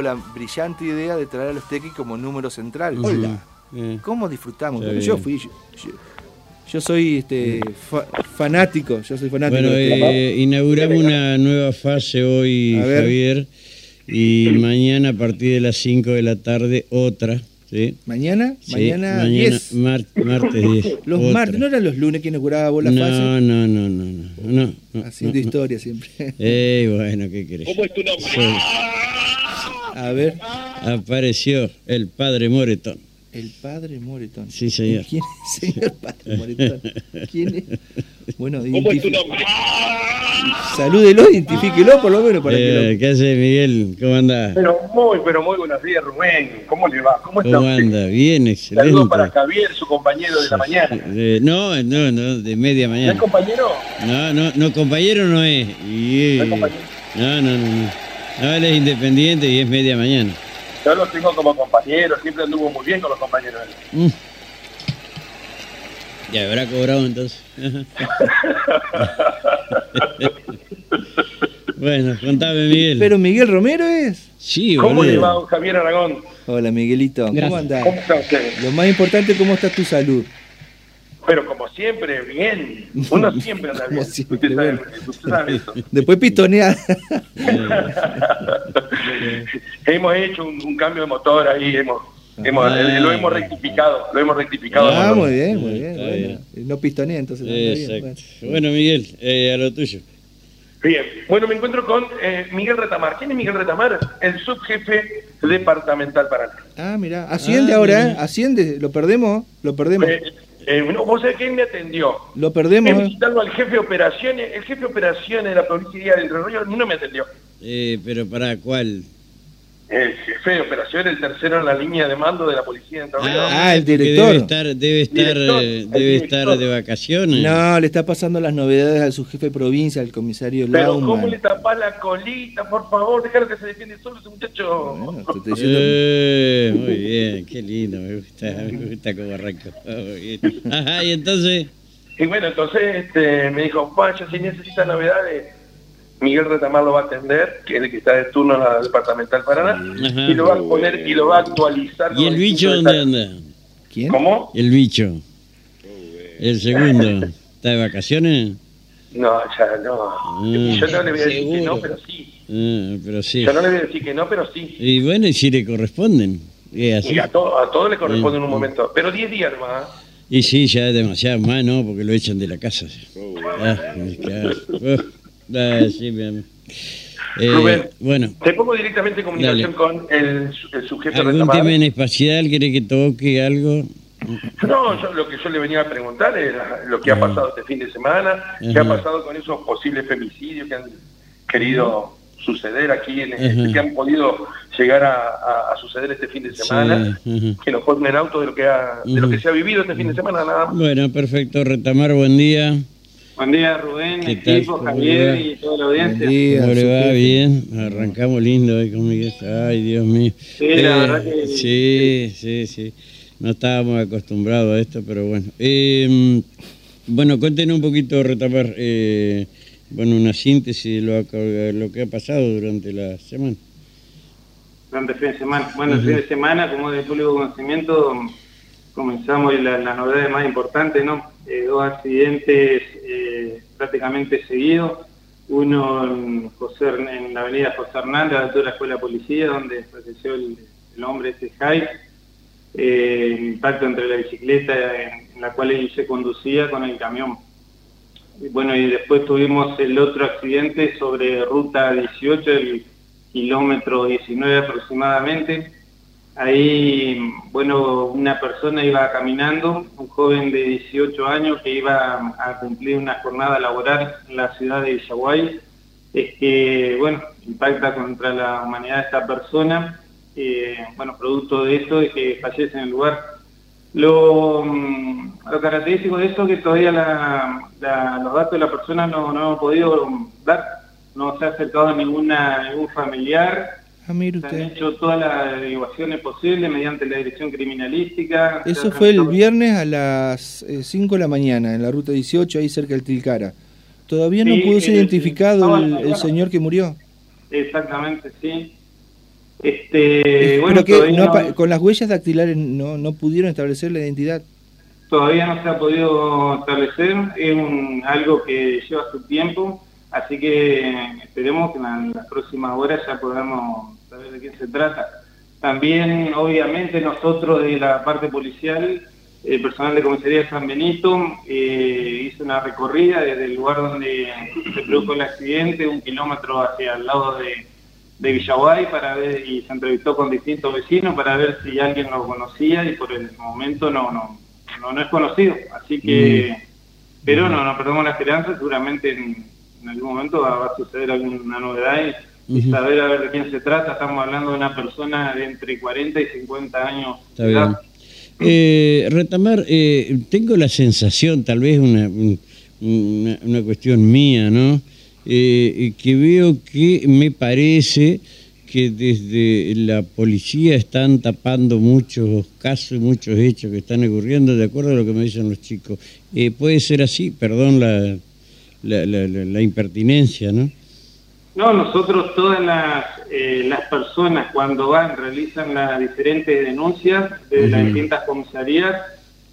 la brillante idea de traer a los tequis como número central. Hola. Eh, ¿Cómo disfrutamos? Yo fui. Yo, yo- yo soy este fa- fanático. Yo soy fanático. Bueno, de eh, inauguramos una nueva fase hoy. Javier, y mañana a partir de las 5 de la tarde otra. ¿sí? mañana, Sí, mañana 10. mar- martes 10. Los otra. martes, ¿no eran los lunes que inauguraba vos la no, fase? no, no, no, no, no, no, Haciendo no. historia siempre. Eh, bueno, ¿qué querés? ¿Cómo es tu nombre? Soy- A ver, apareció el padre Moretón. el padre Moretón. Sí, señor. ¿Quién es, señor padre Moretón? ¿Quién es? Bueno, ¿Cómo es tu nombre? salúdelo, identifíquelo por lo menos para que Eh, ¿Qué hace Miguel? ¿Cómo anda? Pero muy, pero muy buenos días, Rubén. ¿Cómo le va? ¿Cómo está ¿Cómo usted? anda? Bien, excelente. Saludos para Javier, su compañero de la mañana. Eh, no, no, no, de media ¿No es mañana. compañero? No, no, no, compañero no es. Y, ¿No es compañero? no, no, no, no. No, él es independiente y es media mañana. Yo lo tengo como compañero, siempre anduvo muy bien con los compañeros. Mm. Ya habrá cobrado entonces. bueno, contame, Miguel. Pero Miguel Romero es. sí, ¿Cómo boludo. le va Javier Aragón? Hola Miguelito, ¿cómo Gracias. andás? ¿Cómo está usted? Lo más importante es cómo está tu salud. Pero como siempre, bien. Uno siempre anda bien. Siempre, sabe, bueno. usted sabe eso. Después pistonear. hemos hecho un, un cambio de motor ahí, hemos, hemos, Ah. eh, lo hemos rectificado, lo hemos rectificado. Ah, muy bien, muy bien. No pistonea, entonces. bien, Exacto. bueno. Bueno, Miguel, eh, a lo tuyo. Bien, bueno, me encuentro con eh, Miguel Retamar. ¿Quién es Miguel Retamar? El subjefe departamental Paraná. Ah, mira, asciende Ah, ahora, mirá. ¿eh? Asciende, lo perdemos, lo perdemos. Eh, eh, no, vos sabés quién me atendió. Lo perdemos. ¿eh? al jefe de operaciones, el jefe de operaciones de la policía de Entre Ríos no me atendió. Eh, pero para cuál? El jefe de operaciones, el tercero en la línea de mando de la policía de Entre Ríos. Ah, el director. Debe estar, debe estar, Director, eh, debe estar de vacaciones. No, le está pasando las novedades al subjefe de provincia, al comisario Pero Lauman. ¿cómo le tapás la colita, por favor? Déjalo que se defiende solo ese muchacho. Bueno, te estoy diciendo- Eh, muy bien, qué lindo, me gusta, me gusta como bien. Ajá, y entonces, Y bueno, entonces este, me dijo, Pacho, si necesita novedades, Miguel Retamar lo va a atender, que es el que está de turno en la departamental Paraná, Ajá. y lo va a poner y lo va a actualizar. ¿y el bicho dónde anda? ¿Quién? ¿Cómo? El bicho. El segundo, ¿está de vacaciones? No, ya no. Mm, Yo no le voy a decir que no, pero sí. Ah, pero sí. Yo no le voy a decir que no, pero sí. Y bueno, y si le corresponden. Y así. A todo, a todo le corresponde en un Mm. momento. Pero 10 días. ¿eh? Y sí, ya es demasiado más, ¿no? Porque lo echan de la casa. Ah. Ah, sí. Eh, Rubén. bueno, Te pongo directamente en comunicación Dale. con el, el subjefe ¿algún tema en espacial quiere que toque algo? No, yo, lo que yo le venía a preguntar es lo que ha Ah. pasado este fin de semana, qué Ajá. ha pasado con esos posibles femicidios que han querido suceder aquí, en, Ajá. que han podido llegar a, a- a suceder este fin de semana, Sí, que nos ponen en auto de lo que ha, de lo que se ha vivido este fin de semana nada más. Bueno, perfecto. Retamar, buen día. Buen día, Rubén, ¿Qué tal? equipo, ¿Cómo Javier va? y toda la Buen audiencia. día, ¿Cómo le va? Bien. Arrancamos lindo hoy con Miguel. Ay, Dios mío. Sí, la verdad que- Sí, sí, sí. No estábamos acostumbrados a esto, pero bueno. Eh, bueno, cuéntenos un poquito, Retamar, eh, bueno, una síntesis de lo, que- lo que ha pasado durante la semana. Durante el fin de semana. Bueno, el fin de semana, como de público conocimiento, comenzamos y la, la novedad más importante, ¿no? Eh, dos accidentes eh, prácticamente seguidos. Uno en, la avenida José Hernández, a la altura de la Escuela de Policía, donde falleció el, hombre este Jai. Eh, impacto entre la bicicleta en, la cual él se conducía con el camión. Bueno, y después tuvimos el otro accidente sobre ruta 18, el kilómetro 19 aproximadamente. Ahí, bueno, una persona iba caminando, un joven de 18 años que iba a cumplir una jornada laboral en la ciudad de Villaguay. Es que, bueno, impacta contra la humanidad de esta persona. Eh, bueno, producto de esto es que fallece en el lugar. Lo, mm, característico de esto es que todavía los datos de la persona no, no hemos podido dar. No se ha acercado a ninguna, ningún familiar. Ah, mire Se han hecho todas las averiguaciones posibles mediante la dirección criminalística. Eso fue el viernes a las 5 de la mañana, en la ruta 18, ahí cerca del Tilcara. Todavía no pudo ser el- identificado el, señor que murió. Exactamente, sí. Este, Eh, bueno, que no no- con las huellas dactilares no, no pudieron establecer la identidad. Todavía no se ha podido establecer, es un- algo que lleva su tiempo, así que esperemos que en las próximas horas ya podamos saber de qué se trata. También, obviamente, nosotros de la parte policial, el personal de comisaría de San Benito eh, hizo una recorrida desde el lugar donde se produjo el accidente, un kilómetro hacia el lado de, de Villaguay para ver y se entrevistó con distintos vecinos para ver si alguien lo conocía y por el momento no no no, no es conocido. Así que pero no no perdemos la esperanza seguramente en, en algún momento va, va a suceder alguna novedad y, y saber a ver de quién se trata estamos hablando de una persona de entre 40 y 50 años Está bien. Eh, Retamar, eh, tengo la sensación, tal vez una, un- una, una cuestión mía, ¿no? Eh, que veo que me parece que desde la policía están tapando muchos casos, muchos hechos que están ocurriendo, de acuerdo a lo que me dicen los chicos. Eh, puede ser así, perdón la, la, la- la- la impertinencia, ¿no? No, nosotros todas las, eh, las personas cuando van, realizan las diferentes denuncias de las distintas comisarías,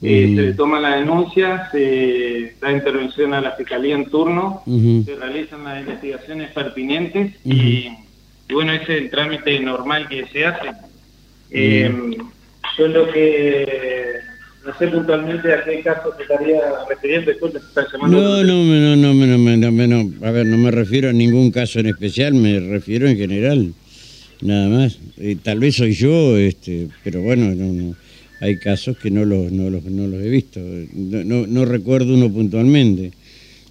eh, se le toma la denuncia, se da intervención a la fiscalía en turno, se realizan las investigaciones pertinentes y, y bueno, ese es el trámite normal que se hace. Eh, yo lo que no sé puntualmente a qué caso se estaría refiriendo, disculpe, se está llamando. No, no, me- no, no, me- no, me- no, me- no, a ver, no me refiero a ningún caso en especial, me refiero en general, nada más. Eh, tal vez soy yo, este, pero bueno, no, no, hay casos que no los, no los, no los he visto, no, no, no recuerdo uno puntualmente.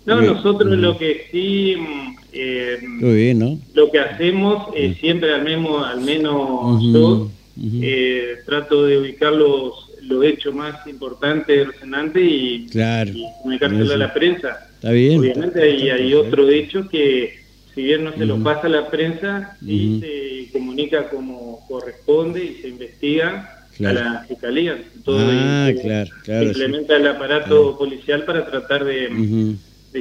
No, Bien. nosotros lo que sí, mm, eh, bien, ¿no? lo que hacemos es siempre al menos, al menos Ujú, yo ujú. eh, trato de ubicar los hechos más importantes, resonantes y, Claro. y comunicárselo a la prensa. Está bien. Obviamente hay, hay otros hechos que si bien no se los pasa a la prensa, sí Ujú. se comunica como corresponde y se investiga Claro. a la fiscalía. Todo Ah, y se- claro, se claro, sí. implementa el aparato policial para tratar de,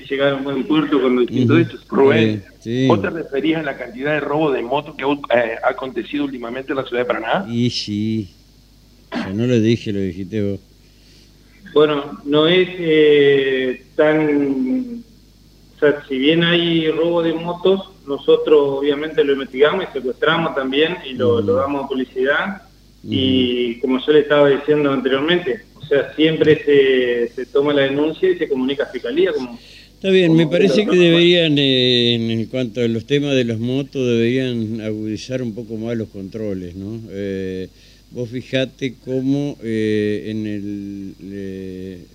llegar a un buen puerto con los distintos hechos. Rubén, Sí. ¿vos te referías a la cantidad de robo de motos que eh, ha acontecido últimamente en la ciudad de Paraná? Y sí, yo no lo dije, lo dijiste vos. Bueno, no es eh, tan... O sea, si bien hay robo de motos, nosotros obviamente lo investigamos y secuestramos también y lo, Mm. lo damos a publicidad. Y como yo le estaba diciendo anteriormente, o sea, siempre se, se toma la denuncia y se comunica a Fiscalía. Como, Está bien, me parece que deberían, eh, en cuanto a los temas de los motos, deberían agudizar un poco más los controles, ¿no? Eh, vos fijate cómo eh, en el, eh,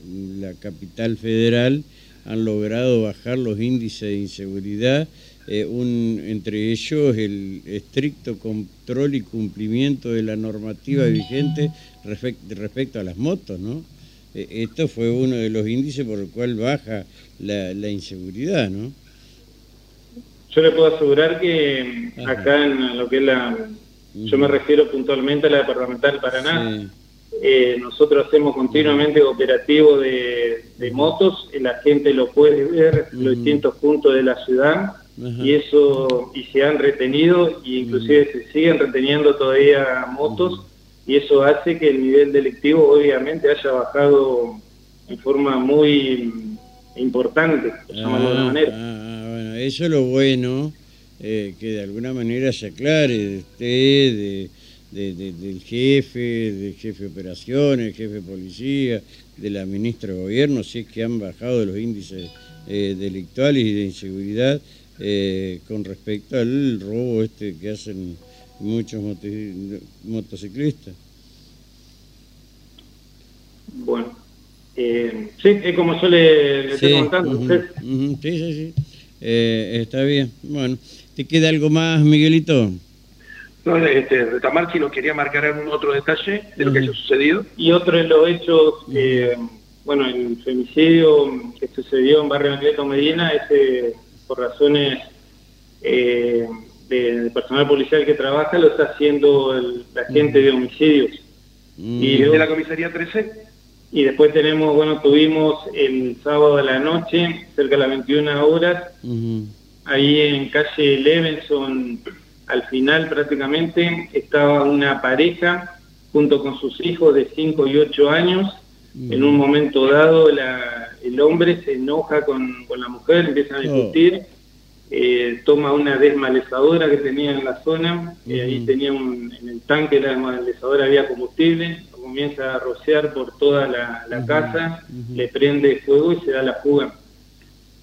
la capital federal han logrado bajar los índices de inseguridad, eh, un, entre ellos el estricto control y cumplimiento de la normativa vigente respec- respecto a las motos, ¿no? Eh, Esto fue uno de los índices por el cual baja la, la inseguridad, ¿no? yo le puedo asegurar que Ajá. acá en lo que es la... Yo me refiero puntualmente a la departamental Paraná. Sí. Eh, nosotros hacemos continuamente operativos de, de motos, la gente lo puede ver en los distintos puntos de la ciudad Ajá. y eso y se han retenido y inclusive se siguen reteniendo todavía motos y eso hace que el nivel delictivo obviamente haya bajado en forma muy importante, por llamarlo de una Ah, manera. ah, bueno, eso es lo bueno, eh, que de alguna manera se aclare de usted, de, de- de- del jefe, del jefe de operaciones, jefe de policía, de la ministra de gobierno, si es que han bajado los índices eh, delictuales y de inseguridad eh, con respecto al robo este que hacen muchos moto- motociclistas. Bueno, eh, sí, es como yo le, le estoy Sí, contando a ujú, usted. ujú, sí, sí, sí. Eh, está bien. Bueno, ¿te queda algo más, Miguelito? No, este, Retamarchi nos quería marcar algún otro detalle de lo que haya sucedido. Y otro de los hechos, eh, bueno, el femicidio que sucedió en Barrio Anacleto Medina, ese por razones eh, de, de personal policial que trabaja, lo está haciendo el, la gente de homicidios. Mm, Y ¿De la comisaría 13? Y después tenemos, bueno, tuvimos el sábado a la noche, cerca de las 21 horas, ahí en calle Levenson, al final prácticamente estaba una pareja junto con sus hijos de 5 y 8 años. En un momento dado la, el hombre se enoja con, con la mujer, empiezan a discutir, eh, toma una desmalezadora que tenía en la zona, y ahí tenía un, en el tanque de la desmalezadora había combustible, comienza a rociar por toda la, la casa, le prende fuego y se da la fuga.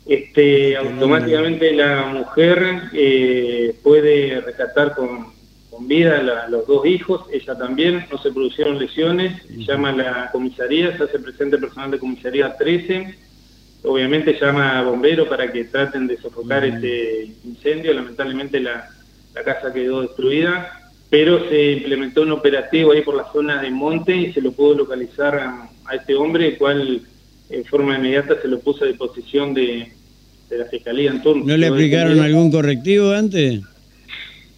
Este, automáticamente la mujer eh, puede rescatar con, con vida a los dos hijos, ella también, no se produjeron lesiones, llama a la comisaría, se hace presente personal de comisaría 13, obviamente llama a bomberos para que traten de sofocar este incendio, lamentablemente la, la casa quedó destruida, pero se implementó un operativo ahí por la zona de monte y se lo pudo localizar a, a este hombre, el cual en forma inmediata se lo puso a disposición de, de la Fiscalía en turno. ¿No le aplicaron algún correctivo antes?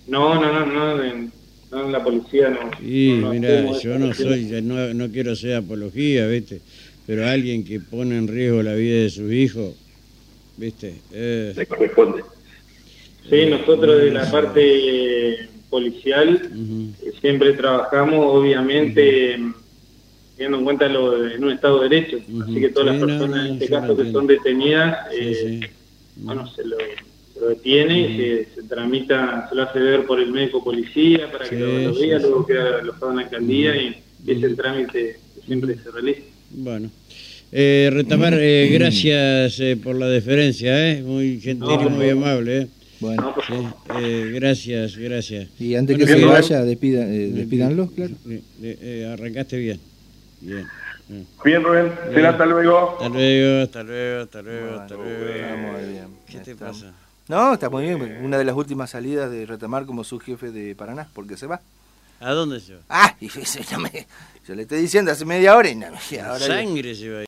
No, no, no, no, en, no en la policía no. No mira, yo no soy, no, no quiero hacer apología, ¿viste? Pero alguien que pone en riesgo la vida de sus hijos, ¿viste? Eh, Le corresponde. Sí, nosotros de la parte eh, policial eh, siempre trabajamos, obviamente, teniendo en cuenta lo de- en un Estado de Derecho. Así que todas Sí, las no, personas en este caso que son detenidas, sí, eh, sí. Bueno, se lo, se lo detiene y se, se tramita, se lo hace ver por el médico policía para que Sí, lo, lo sí, vea, sí. luego queda alojado en la alcaldía y, y es el trámite que siempre se realiza. Bueno. Eh, Retamar, eh, gracias eh, por la deferencia, ¿eh? Muy gentil No, y muy no. amable, ¿eh? Bueno, Sí, eh, gracias, gracias. y antes que se vaya, despida, eh, despídanlos, claro. Eh, eh, arrancaste bien. Bien. Eh. Bien, Rubén. Será hasta luego. Hasta luego, hasta luego, hasta luego, hasta luego. está muy bien. ¿Qué te Está- pasa? No, está muy bien. Una de las últimas salidas de Retamar como subjefe de Paraná, porque se va. ¿A dónde se va? Ah, y yo, no me- yo le estoy diciendo hace media hora y no, y ahora Sangre se va.